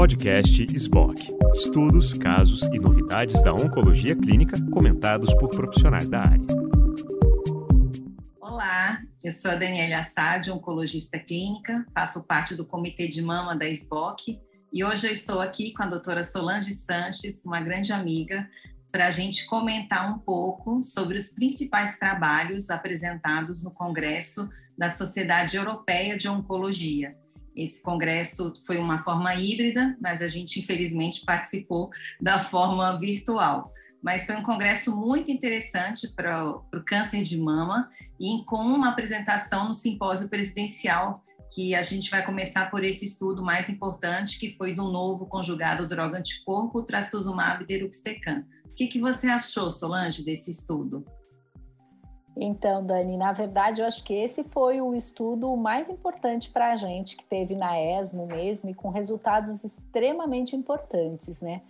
Podcast SBOC. Estudos, casos e novidades da oncologia clínica comentados por profissionais da área. Olá, eu sou a Daniela Assad, oncologista clínica, faço parte do comitê de mama da SBOC e hoje eu estou aqui com a doutora Solange Sanches, uma grande amiga, para a gente comentar um pouco sobre os principais trabalhos apresentados no Congresso da Sociedade Europeia de Oncologia. Esse congresso foi uma forma híbrida, mas a gente infelizmente participou da forma virtual. Mas foi um congresso muito interessante para o câncer de mama e com uma apresentação no simpósio presidencial que a gente vai começar por esse estudo mais importante, que foi do novo conjugado droga anticorpo trastuzumab deruxtecan. O que, que você achou, Solange, desse estudo? Então, Dani, na verdade, eu acho que esse foi o estudo mais importante para a gente que teve na ESMO mesmo e com resultados extremamente importantes, né?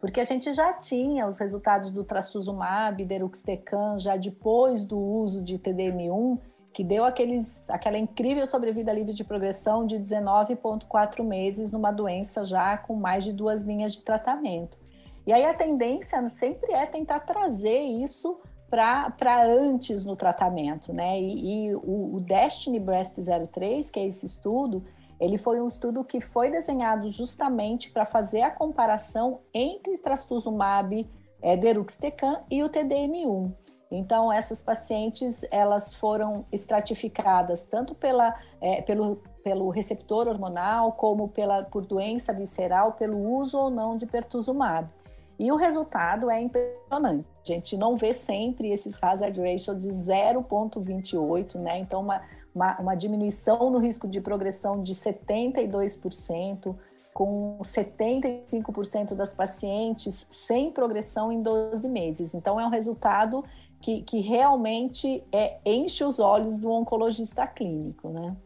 Porque a gente já tinha os resultados do trastuzumab, deruxtecan, já depois do uso de TDM1, que deu aqueles, aquela incrível sobrevida livre de progressão de 19,4 meses numa doença já com mais de duas linhas de tratamento. E aí a tendência sempre é tentar trazer isso para antes no tratamento, né? E, e o, o, Destiny Breast 03, que é esse estudo, ele foi um estudo que foi desenhado justamente para fazer a comparação entre trastuzumab, é, deruxtecan e o TDM1. Então, essas pacientes, elas foram estratificadas tanto pela, é, pelo, pelo receptor hormonal, como pela, por doença visceral, pelo uso ou não de pertuzumab. E o resultado é impressionante. A gente não vê sempre esses hazard ratio de 0,28, né? Então, uma, uma, uma diminuição no risco de progressão de 72%, com 75% das pacientes sem progressão em 12 meses. Então, é um resultado que, que realmente é, enche os olhos do oncologista clínico, né?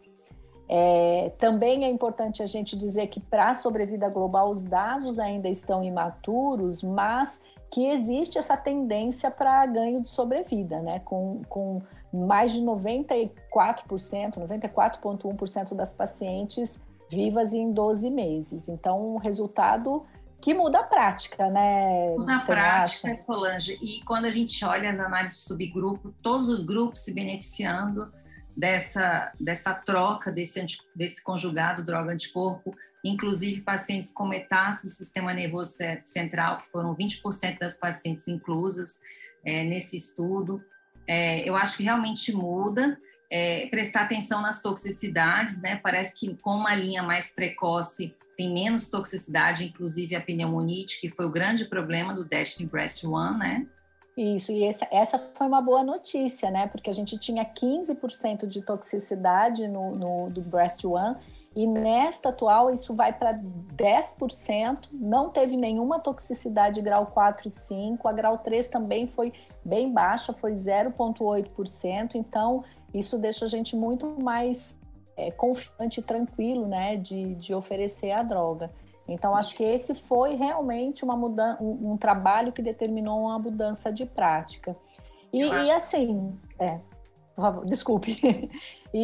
É, também é importante a gente dizer que para a sobrevida global os dados ainda estão imaturos, mas que existe essa tendência para ganho de sobrevida, né? Com, com mais de 94%, 94,1% das pacientes vivas em 12 meses. Então, um resultado que muda a prática, né? Muda a prática, acha? Solange. E quando a gente olha as análises de subgrupo, todos os grupos se beneficiando dessa, dessa troca desse, anti, desse conjugado droga-anticorpo, inclusive pacientes com metástase do sistema nervoso central, que foram 20% das pacientes inclusas é, nesse estudo. É, eu acho que realmente muda. É, prestar atenção nas toxicidades, né? Parece que com uma linha mais precoce tem menos toxicidade, inclusive a pneumonite, que foi o grande problema do Destiny Breast One, né? Isso, e essa, essa foi uma boa notícia, né? Porque a gente tinha 15% de toxicidade no, no, do Breast One, e nesta atual isso vai para 10%, não teve nenhuma toxicidade grau 4 e 5, a grau 3 também foi bem baixa, foi 0,8%, então isso deixa a gente muito mais é, confiante e tranquilo, né, de, de oferecer a droga. Então, acho que esse foi realmente uma mudança, um, um trabalho que determinou uma mudança de prática. E, e assim, é, por favor, desculpe. e,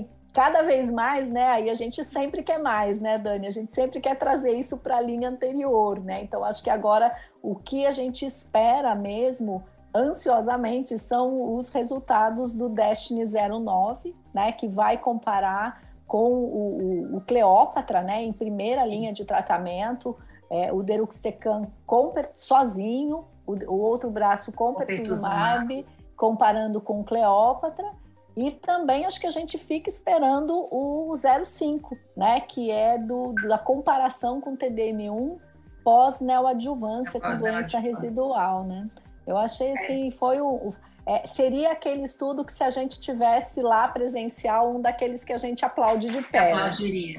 e, cada vez mais, né? Aí a gente sempre quer mais, né, Dani? A gente sempre quer trazer isso para a linha anterior, né? Então, acho que agora o que a gente espera mesmo ansiosamente são os resultados do Destiny 09, né, que vai comparar com o, o, o Cleópatra, né, em primeira linha de tratamento, é, o Deruxtecan com, sozinho, o, o, outro braço com pertuzumab, comparando com o Cleópatra, e também acho que a gente fica esperando o 05, né, que é do, da comparação com o TDM1 pós-neoadjuvância com doença residual, né? Eu achei assim, foi o, é, seria aquele estudo que se a gente tivesse lá presencial, um daqueles que a gente aplaude de pé. Aplaudiria.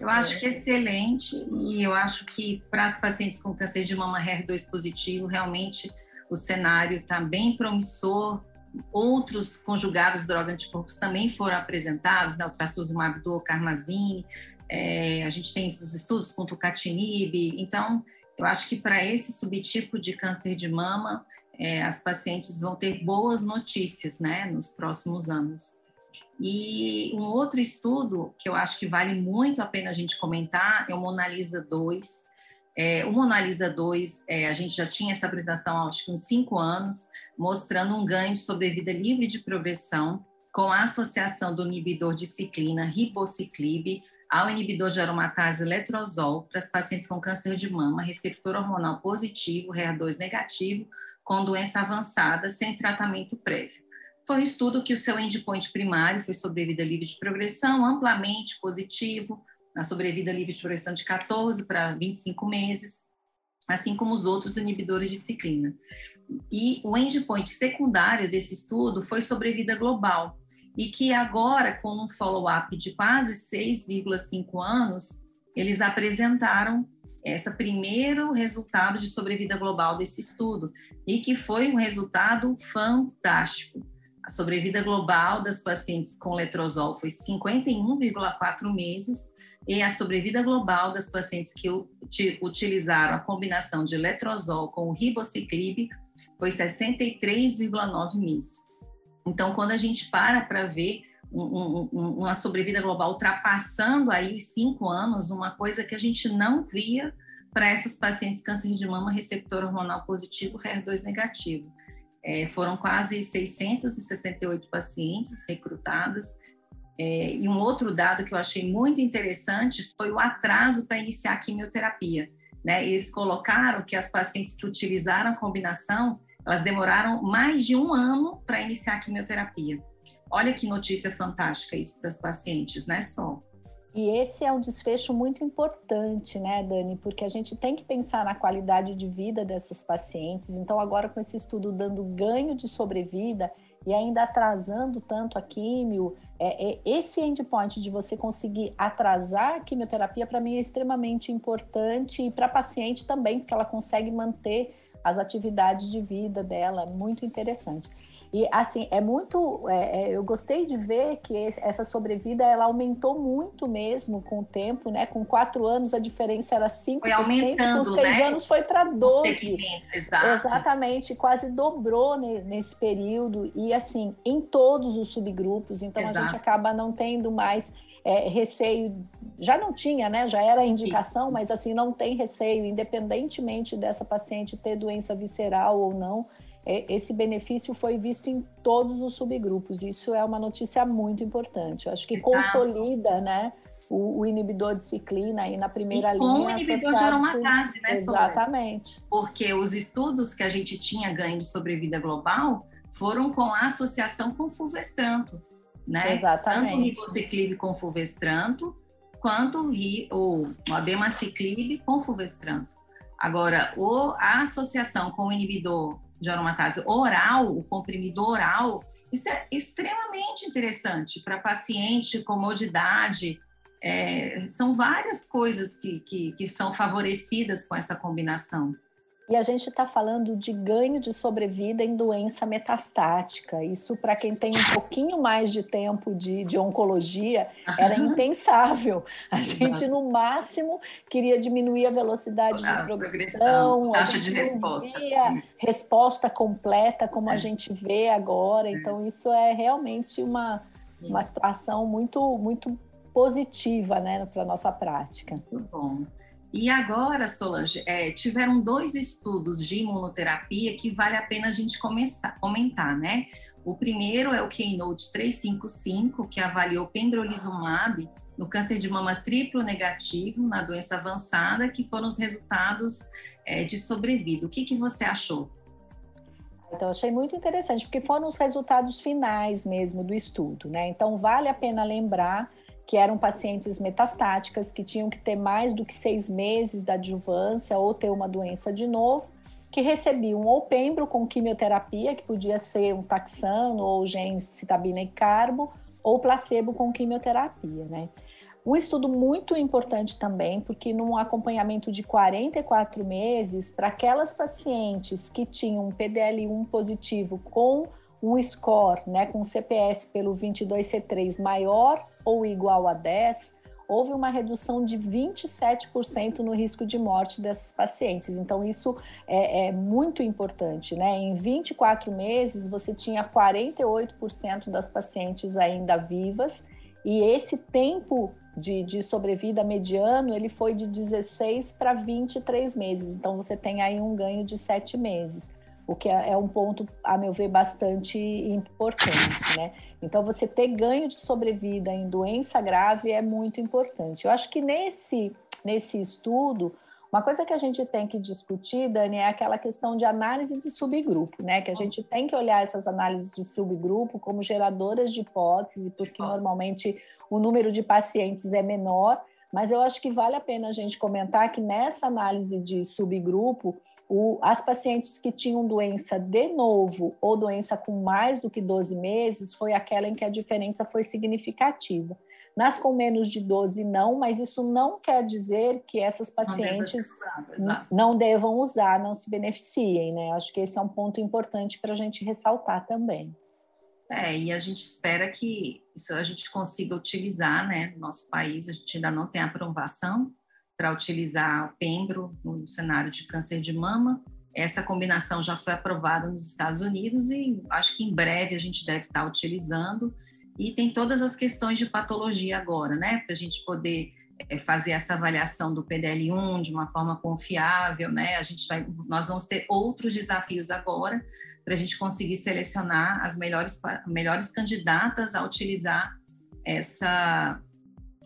Eu acho que é excelente e eu acho que para as pacientes com câncer de mama HER2 positivo, realmente o cenário está bem promissor. Outros conjugados droga-anticorpos também foram apresentados, né? o trastuzumab do Carmazine, é, a gente tem os estudos com tucatinib, então eu acho que para esse subtipo de câncer de mama, é, as pacientes vão ter boas notícias, né, nos próximos anos. E um outro estudo que eu acho que vale muito a pena a gente comentar é o Mona Lisa 2. É, o Mona Lisa 2, é, a gente já tinha essa apresentação acho que uns cinco anos, mostrando um ganho de sobrevida livre de progressão com a associação do inibidor de ciclina ribociclib ao inibidor de aromatase letrozol para as pacientes com câncer de mama, receptor hormonal positivo, HER2 negativo, com doença avançada, sem tratamento prévio. Foi um estudo que o seu endpoint primário foi sobrevida livre de progressão, amplamente positivo, na sobrevida livre de progressão de 14 para 25 meses, assim como os outros inibidores de ciclina. E o endpoint secundário desse estudo foi sobrevida global, e que agora, com um follow-up de quase 6,5 anos, eles apresentaram esse primeiro resultado de sobrevida global desse estudo, e que foi um resultado fantástico. A sobrevida global das pacientes com letrozol foi 51,4 meses e a sobrevida global das pacientes que utilizaram a combinação de letrozol com o ribociclib foi 63,9 meses. Então, quando a gente para para ver um, um, uma sobrevida global ultrapassando aí os cinco anos, uma coisa que a gente não via para essas pacientes câncer de mama receptor hormonal positivo, HER2 negativo. É, foram quase 668 pacientes recrutadas. É, e um outro dado que eu achei muito interessante foi o atraso para iniciar a quimioterapia. Né? Eles colocaram que as pacientes que utilizaram a combinação, elas demoraram mais de um ano para iniciar a quimioterapia. Olha que notícia fantástica isso para as pacientes, né, Sol? E esse é um desfecho muito importante, né, Dani? Porque a gente tem que pensar na qualidade de vida dessas pacientes. Então, agora com esse estudo dando ganho de sobrevida e ainda atrasando tanto a químio, é, é esse endpoint de você conseguir atrasar a quimioterapia, para mim, é extremamente importante e para a paciente também, porque ela consegue manter as atividades de vida dela, muito interessante. E assim, é muito. É, é, eu gostei de ver que essa sobrevida ela aumentou muito mesmo com o tempo, né? Com quatro anos a diferença era 5%, foi aumentando, com seis né? anos foi para 12%. Exato. Exatamente, quase dobrou nesse período, e assim, em todos os subgrupos, então Exato. a gente acaba não tendo mais. É, receio, já não tinha, né? Já era indicação, mas assim, não tem receio, independentemente dessa paciente ter doença visceral ou não é, esse benefício foi visto em todos os subgrupos. Isso é uma notícia muito importante. Eu acho que Exato. consolida, né? O, o, inibidor de ciclina aí na primeira e linha. Com o inibidor de aromatase, né, Exatamente. Porque os estudos que a gente tinha ganho de sobrevida global foram com a associação com fulvestranto, né? Exatamente. Tanto ribociclib com fulvestranto, quanto o, o abemaciclib com fulvestranto. Agora, o, a associação com o inibidor de aromatase oral, o comprimido oral, isso é extremamente interessante para paciente, comodidade. É, são várias coisas que, que, que são favorecidas com essa combinação. E a gente está falando de ganho de sobrevida em doença metastática. Isso, para quem tem um pouquinho mais de tempo de, de oncologia, era impensável. A gente, no máximo, queria diminuir a velocidade a de progressão, taxa de resposta. resposta completa, como é. a gente vê agora. É. Então, isso é realmente uma, uma situação muito, muito positiva né, para a nossa prática. Muito bom. E agora, Solange, é, tiveram dois estudos de imunoterapia que vale a pena a gente começar, comentar, né? O primeiro é o Keynote 355, que avaliou pembrolizumab no câncer de mama triplo negativo, na doença avançada, que foram os resultados é, de sobrevida. O que, que você achou? Então, achei muito interessante, porque foram os resultados finais mesmo do estudo, né? Então, vale a pena lembrar que eram pacientes metastáticas, que tinham que ter mais do que seis meses da adjuvância ou ter uma doença de novo, que recebiam ou pembro com quimioterapia, que podia ser um taxano ou gencitabina e carbo, ou placebo com quimioterapia, né? Um estudo muito importante também, porque num acompanhamento de 44 meses, para aquelas pacientes que tinham um PDL1 positivo com um score, né, com CPS pelo 22C3 maior ou igual a 10, houve uma redução de 27% no risco de morte dessas pacientes. Então, isso é, é, muito importante, né? Em 24 meses, você tinha 48% das pacientes ainda vivas, e esse tempo de, de sobrevida mediano, ele foi de 16 para 23 meses. Então, você tem aí um ganho de 7 meses o que é, é um ponto, a meu ver, bastante importante, né? Então, você ter ganho de sobrevida em doença grave é muito importante. Eu acho que nesse, nesse estudo, uma coisa que a gente tem que discutir, Dani, é aquela questão de análise de subgrupo, né? Que a gente tem que olhar essas análises de subgrupo como geradoras de hipótese, porque normalmente o número de pacientes é menor, mas eu acho que vale a pena a gente comentar que nessa análise de subgrupo, o, as pacientes que tinham doença de novo ou doença com mais do que 12 meses foi aquela em que a diferença foi significativa. Nas com menos de 12, não, mas isso não quer dizer que essas pacientes não, não devam usar, não se beneficiem, né? Acho que esse é um ponto importante para a gente ressaltar também. É, e a gente espera que isso a gente consiga utilizar, né? No nosso país, a gente ainda não tem aprovação, para utilizar o pembro no cenário de câncer de mama. Essa combinação já foi aprovada nos Estados Unidos e acho que em breve a gente deve estar utilizando. E tem todas as questões de patologia agora, né? Para a gente poder é, fazer essa avaliação do PDL1 de uma forma confiável, né? A gente vai, nós vamos ter outros desafios agora para a gente conseguir selecionar as melhores, melhores candidatas a utilizar essa,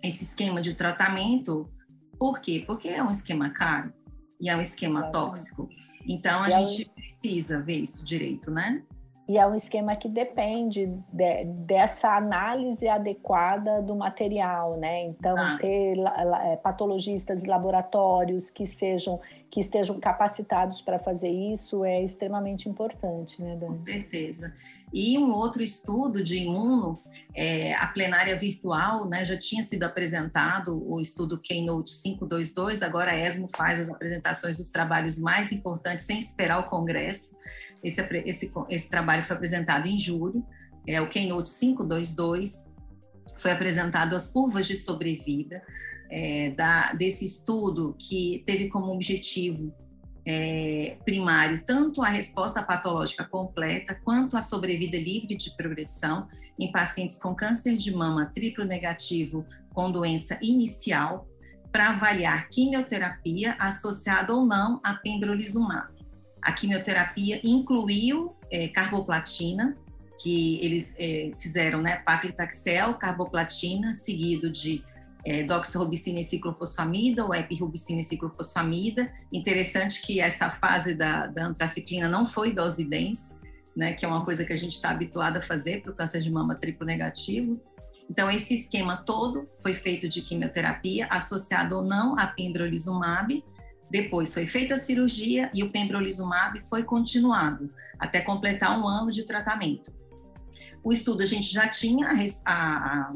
esse esquema de tratamento por quê? Porque é um esquema caro e é um esquema tóxico. Então a gente precisa ver isso direito, né? E é um esquema que depende de, dessa análise adequada do material, né? Então, ah. ter é, patologistas e laboratórios que sejam que estejam capacitados para fazer isso é extremamente importante, né, Dani? Com certeza. E um outro estudo de imuno, é, a plenária virtual, né, já tinha sido apresentado o estudo Keynote 522, agora a ESMO faz as apresentações dos trabalhos mais importantes sem esperar o congresso. Esse, esse, esse trabalho foi apresentado em julho, é o Keynote 522, foi apresentado as curvas de sobrevida é, da, desse estudo que teve como objetivo é, primário tanto a resposta patológica completa quanto a sobrevida livre de progressão em pacientes com câncer de mama triplo negativo com doença inicial para avaliar quimioterapia associada ou não a pembrolizumab. A quimioterapia incluiu é, carboplatina, que eles é, fizeram, né, paclitaxel, carboplatina, seguido de é, doxorubicina e ciclofosfamida ou epirubicina e ciclofosfamida. Interessante que essa fase da, da antraciclina não foi dose dense, né, que é uma coisa que a gente está habituado a fazer para o câncer de mama triplo negativo. Então, esse esquema todo foi feito de quimioterapia, associado ou não a pembrolizumab. Depois foi feita a cirurgia e o pembrolizumab foi continuado até completar um ano de tratamento. O estudo a gente já tinha a, a,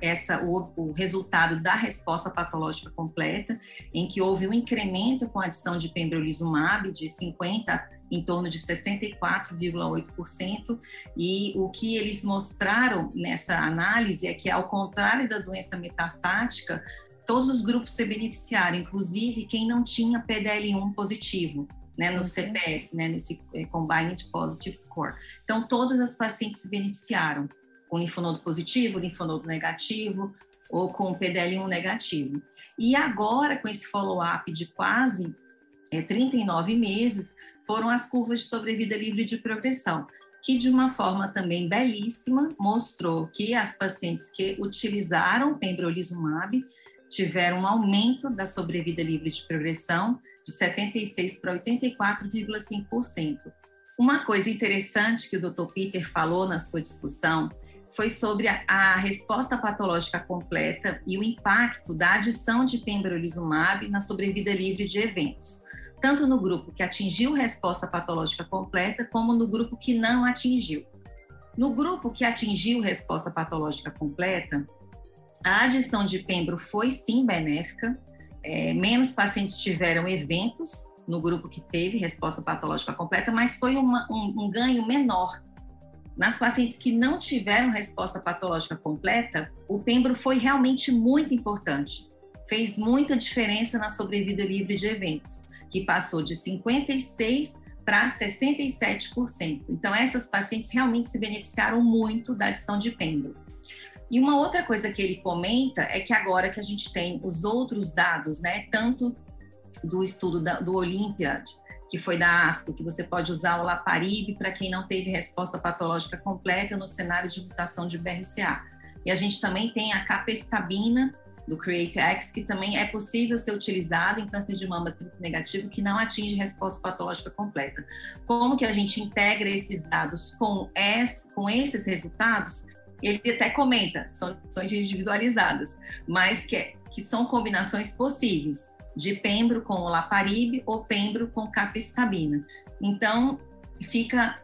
essa o, o, resultado da resposta patológica completa, em que houve um incremento com a adição de pembrolizumab de 50 em torno de 64,8%, e o que eles mostraram nessa análise é que ao contrário da doença metastática, todos os grupos se beneficiaram, inclusive quem não tinha PDL1 positivo. Né, no CPS, né, nesse eh, Combined Positive Score. Então, todas as pacientes se beneficiaram com linfonodo positivo, linfonodo negativo ou com PDL1 negativo. E agora, com esse follow-up de quase é, 39 meses, foram as curvas de sobrevida livre de progressão, que de uma forma também belíssima mostrou que as pacientes que utilizaram pembrolizumab tiveram um aumento da sobrevida livre de progressão de 76 para 84,5%. Uma coisa interessante que o Dr. Peter falou na sua discussão foi sobre a, resposta patológica completa e o impacto da adição de pembrolizumab na sobrevida livre de eventos, tanto no grupo que atingiu resposta patológica completa, como no grupo que não atingiu. No grupo que atingiu resposta patológica completa, a adição de pembro foi sim benéfica, é, menos pacientes tiveram eventos no grupo que teve resposta patológica completa, mas foi uma, um, um ganho menor nas pacientes que não tiveram resposta patológica completa, o pembro foi realmente muito importante. Fez muita diferença na sobrevida livre de eventos, que passou de 56 para 67%. Então, essas pacientes realmente se beneficiaram muito da adição de pembro. E uma outra coisa que ele comenta é que agora que a gente tem os outros dados, né, tanto do estudo da, do Olympiad, que foi da ASCO, que você pode usar o Laparib para quem não teve resposta patológica completa no cenário de mutação de BRCA. E a gente também tem a capestabina do CreateX, que também é possível ser utilizado em câncer de mama triplo negativo que não atinge resposta patológica completa. Como que a gente integra esses dados com, es, com esses resultados? Ele até comenta, são, são individualizadas, mas que, que são combinações possíveis de pembro com o laparib ou pembro com capestabina. Então, fica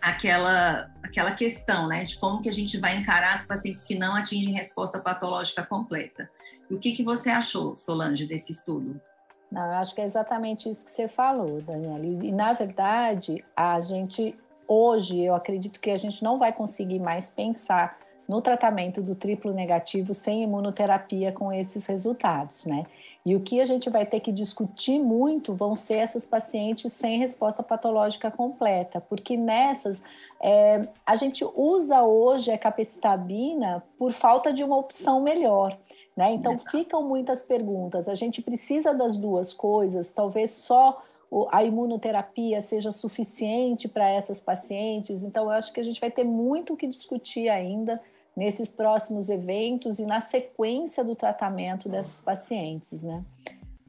aquela aquela questão, né, de como que a gente vai encarar as pacientes que não atingem resposta patológica completa. O que que você achou, Solange, desse estudo? Não, eu acho que é exatamente isso que você falou, Daniela. E, na verdade, a gente hoje, eu acredito que a gente não vai conseguir mais pensar no tratamento do triplo negativo sem imunoterapia com esses resultados, né? E o que a gente vai ter que discutir muito vão ser essas pacientes sem resposta patológica completa, porque nessas é, a gente usa hoje a capecitabina por falta de uma opção melhor. Né? Então ficam muitas perguntas. A gente precisa das duas coisas, talvez só a imunoterapia seja suficiente para essas pacientes. Então, eu acho que a gente vai ter muito o que discutir ainda nesses próximos eventos e na sequência do tratamento dessas pacientes, né?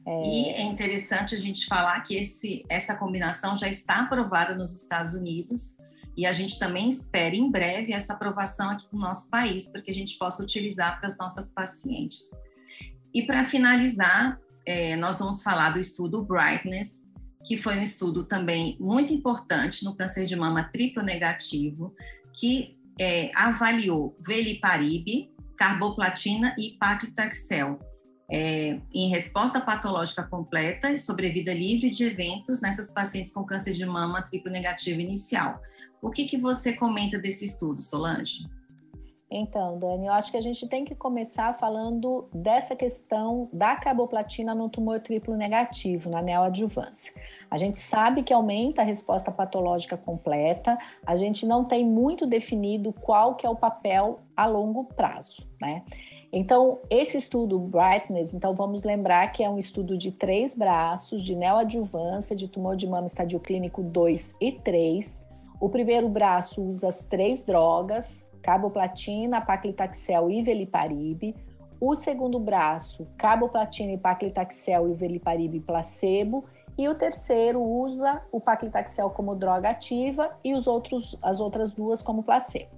É... E é interessante a gente falar que esse, essa combinação já está aprovada nos Estados Unidos e a gente também espera em breve essa aprovação aqui no nosso país para que a gente possa utilizar para as nossas pacientes. E para finalizar, é, nós vamos falar do estudo Brightness, que foi um estudo também muito importante no câncer de mama triplo negativo, que é, avaliou veliparib, carboplatina e paclitaxel é, em resposta patológica completa e sobrevida livre de eventos nessas pacientes com câncer de mama triplo negativo inicial. O que, que você comenta desse estudo, Solange? Então, Dani, eu acho que a gente tem que começar falando dessa questão da carboplatina no tumor triplo negativo, na neoadjuvância. A gente sabe que aumenta a resposta patológica completa, a gente não tem muito definido qual que é o papel a longo prazo, né? Então, esse estudo Brightness, então vamos lembrar que é um estudo de três braços de neoadjuvância de tumor de mama estadio clínico 2 e 3. O primeiro braço usa as três drogas, carboplatina, paclitaxel e veliparib. O segundo braço, carboplatina e paclitaxel e veliparib placebo. E o terceiro usa o paclitaxel como droga ativa e os outros, as outras duas como placebo.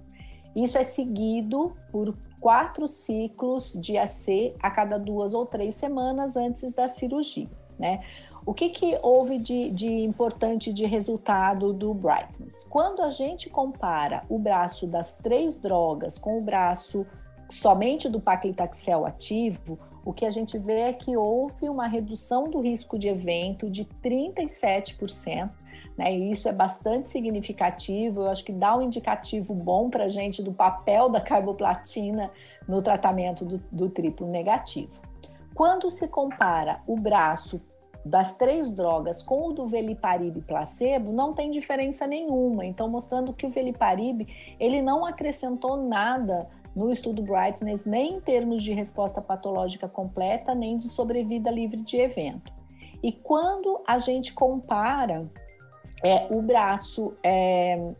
Isso é seguido por quatro ciclos de AC a cada duas ou três semanas antes da cirurgia, né? O que, que houve de, de importante de resultado do Brightness? Quando a gente compara o braço das três drogas com o braço somente do paclitaxel ativo, o que a gente vê é que houve uma redução do risco de evento de 37%, né? E isso é bastante significativo. Eu acho que dá um indicativo bom para a gente do papel da carboplatina no tratamento do, do triplo negativo. Quando se compara o braço das três drogas com o do veliparib placebo não tem diferença nenhuma. Então, mostrando que o veliparib ele não acrescentou nada no estudo Brightness, nem em termos de resposta patológica completa, nem de sobrevida livre de evento. E quando a gente compara é, o braço, é,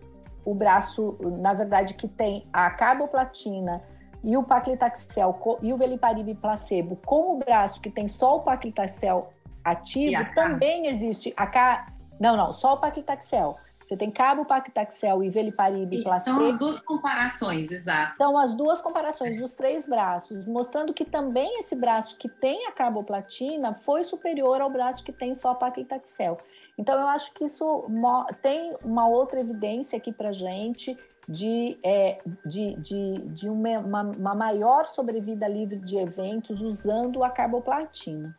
o braço, na verdade, que tem a carboplatina e o paclitaxel e o veliparib placebo com o braço que tem só o paclitaxel ativo, também existe a K. Não, não, só o paclitaxel. Você tem cabo paclitaxel e veliparib placebo. São as duas comparações, exato. São as duas comparações dos três braços, mostrando que também esse braço que tem a carboplatina foi superior ao braço que tem só a paclitaxel. Então, eu acho que isso tem uma outra evidência aqui para gente de, é, de, de, de uma, uma maior sobrevida livre de eventos usando a carboplatina.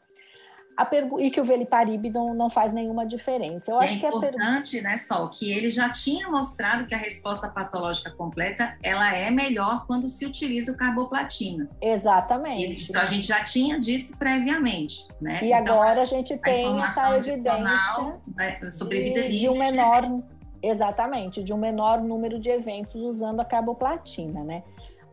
E que o Veliparib não, não faz nenhuma diferença. Eu é acho que é importante, né, Sol, que ele já tinha mostrado que a resposta patológica completa ela é melhor quando se utiliza o carboplatina. Exatamente. Ele, a gente já tinha disso previamente, né? E então, agora a gente tem a essa evidência né, sobre de, vida livre de um menor, exatamente, de um menor número de eventos usando a carboplatina, né?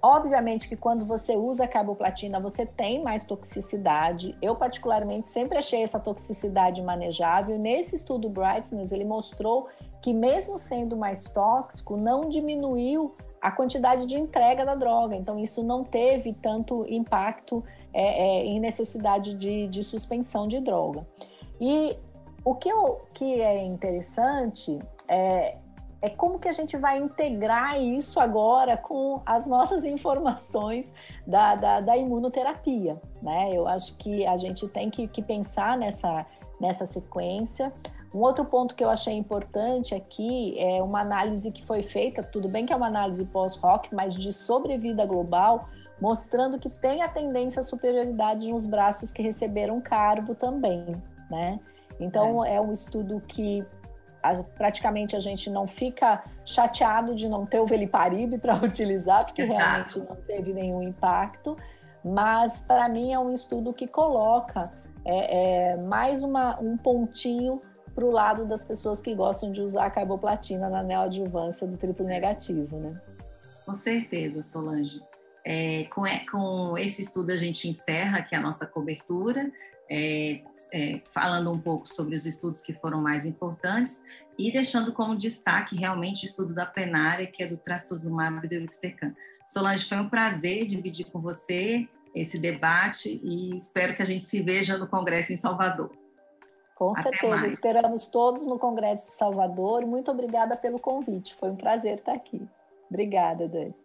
Obviamente que quando você usa carboplatina, você tem mais toxicidade. Eu, particularmente, sempre achei essa toxicidade manejável. Nesse estudo Brightness, ele mostrou que, mesmo sendo mais tóxico, não diminuiu a quantidade de entrega da droga. Então, isso não teve tanto impacto é, é, em necessidade de, de, suspensão de droga. E o que, eu, que é interessante é, é como que a gente vai integrar isso agora com as nossas informações da, da, da imunoterapia, né? Eu acho que a gente tem que, que pensar nessa, nessa sequência. Um outro ponto que eu achei importante aqui é uma análise que foi feita, tudo bem que é uma análise pós-rock, mas de sobrevida global, mostrando que tem a tendência à superioridade nos braços que receberam carbo também, né? Então, é, é um estudo que a, praticamente a gente não fica chateado de não ter o Veliparib para utilizar, porque Exato. realmente não teve nenhum impacto. Mas para mim é um estudo que coloca é, é, mais uma, um pontinho para o lado das pessoas que gostam de usar a carboplatina na neoadjuvância do triplo negativo, né? Com certeza, Solange. É, com, com, esse estudo a gente encerra aqui a nossa cobertura é, é, falando um pouco sobre os estudos que foram mais importantes e deixando como destaque realmente o estudo da plenária, que é do trastuzumab deruxtecan. Solange, foi um prazer dividir com você esse debate e espero que a gente se veja no Congresso em Salvador. Com Até certeza, mais. esperamos todos no Congresso de Salvador. Muito obrigada pelo convite, foi um prazer estar aqui. Obrigada, Dani.